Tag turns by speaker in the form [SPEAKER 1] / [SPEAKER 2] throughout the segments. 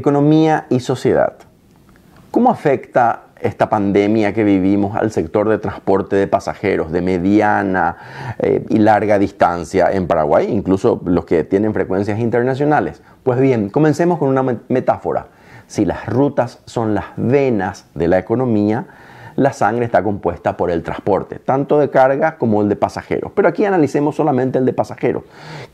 [SPEAKER 1] Economía y sociedad. ¿Cómo afecta esta pandemia que vivimos al sector de transporte de pasajeros de mediana eh, y larga distancia en Paraguay, incluso los que tienen frecuencias internacionales? Pues bien, comencemos con una metáfora. Si las rutas son las venas de la economía, la sangre está compuesta por el transporte, tanto de carga como el de pasajeros. Pero aquí analicemos solamente el de pasajeros,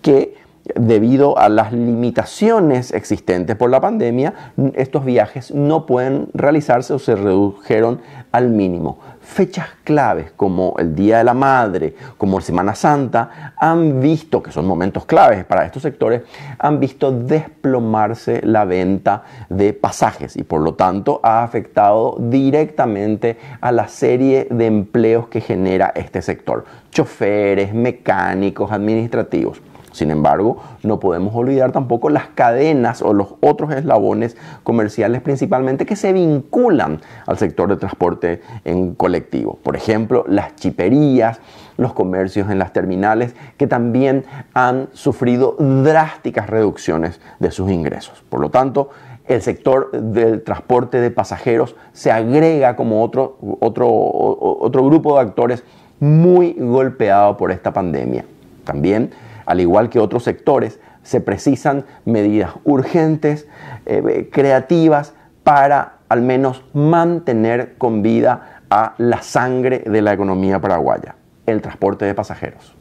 [SPEAKER 1] que debido a las limitaciones existentes por la pandemia, estos viajes no pueden realizarse o se redujeron al mínimo. Fechas claves como el Día de la Madre, como Semana Santa, han visto, que son momentos claves para estos sectores, han visto desplomarse la venta de pasajes y por lo tanto ha afectado directamente a la serie de empleos que genera este sector. Choferes, mecánicos, administrativos. Sin embargo, no podemos olvidar tampoco las cadenas o los otros eslabones comerciales principalmente que se vinculan al sector de transporte en colectivo. Por ejemplo, las chiperías, los comercios en las terminales que también han sufrido drásticas reducciones de sus ingresos. Por lo tanto, el sector del transporte de pasajeros se agrega como otro, otro, otro grupo de actores muy golpeado por esta pandemia. También al igual que otros sectores, se precisan medidas urgentes, eh, creativas, para al menos mantener con vida a la sangre de la economía paraguaya, el transporte de pasajeros.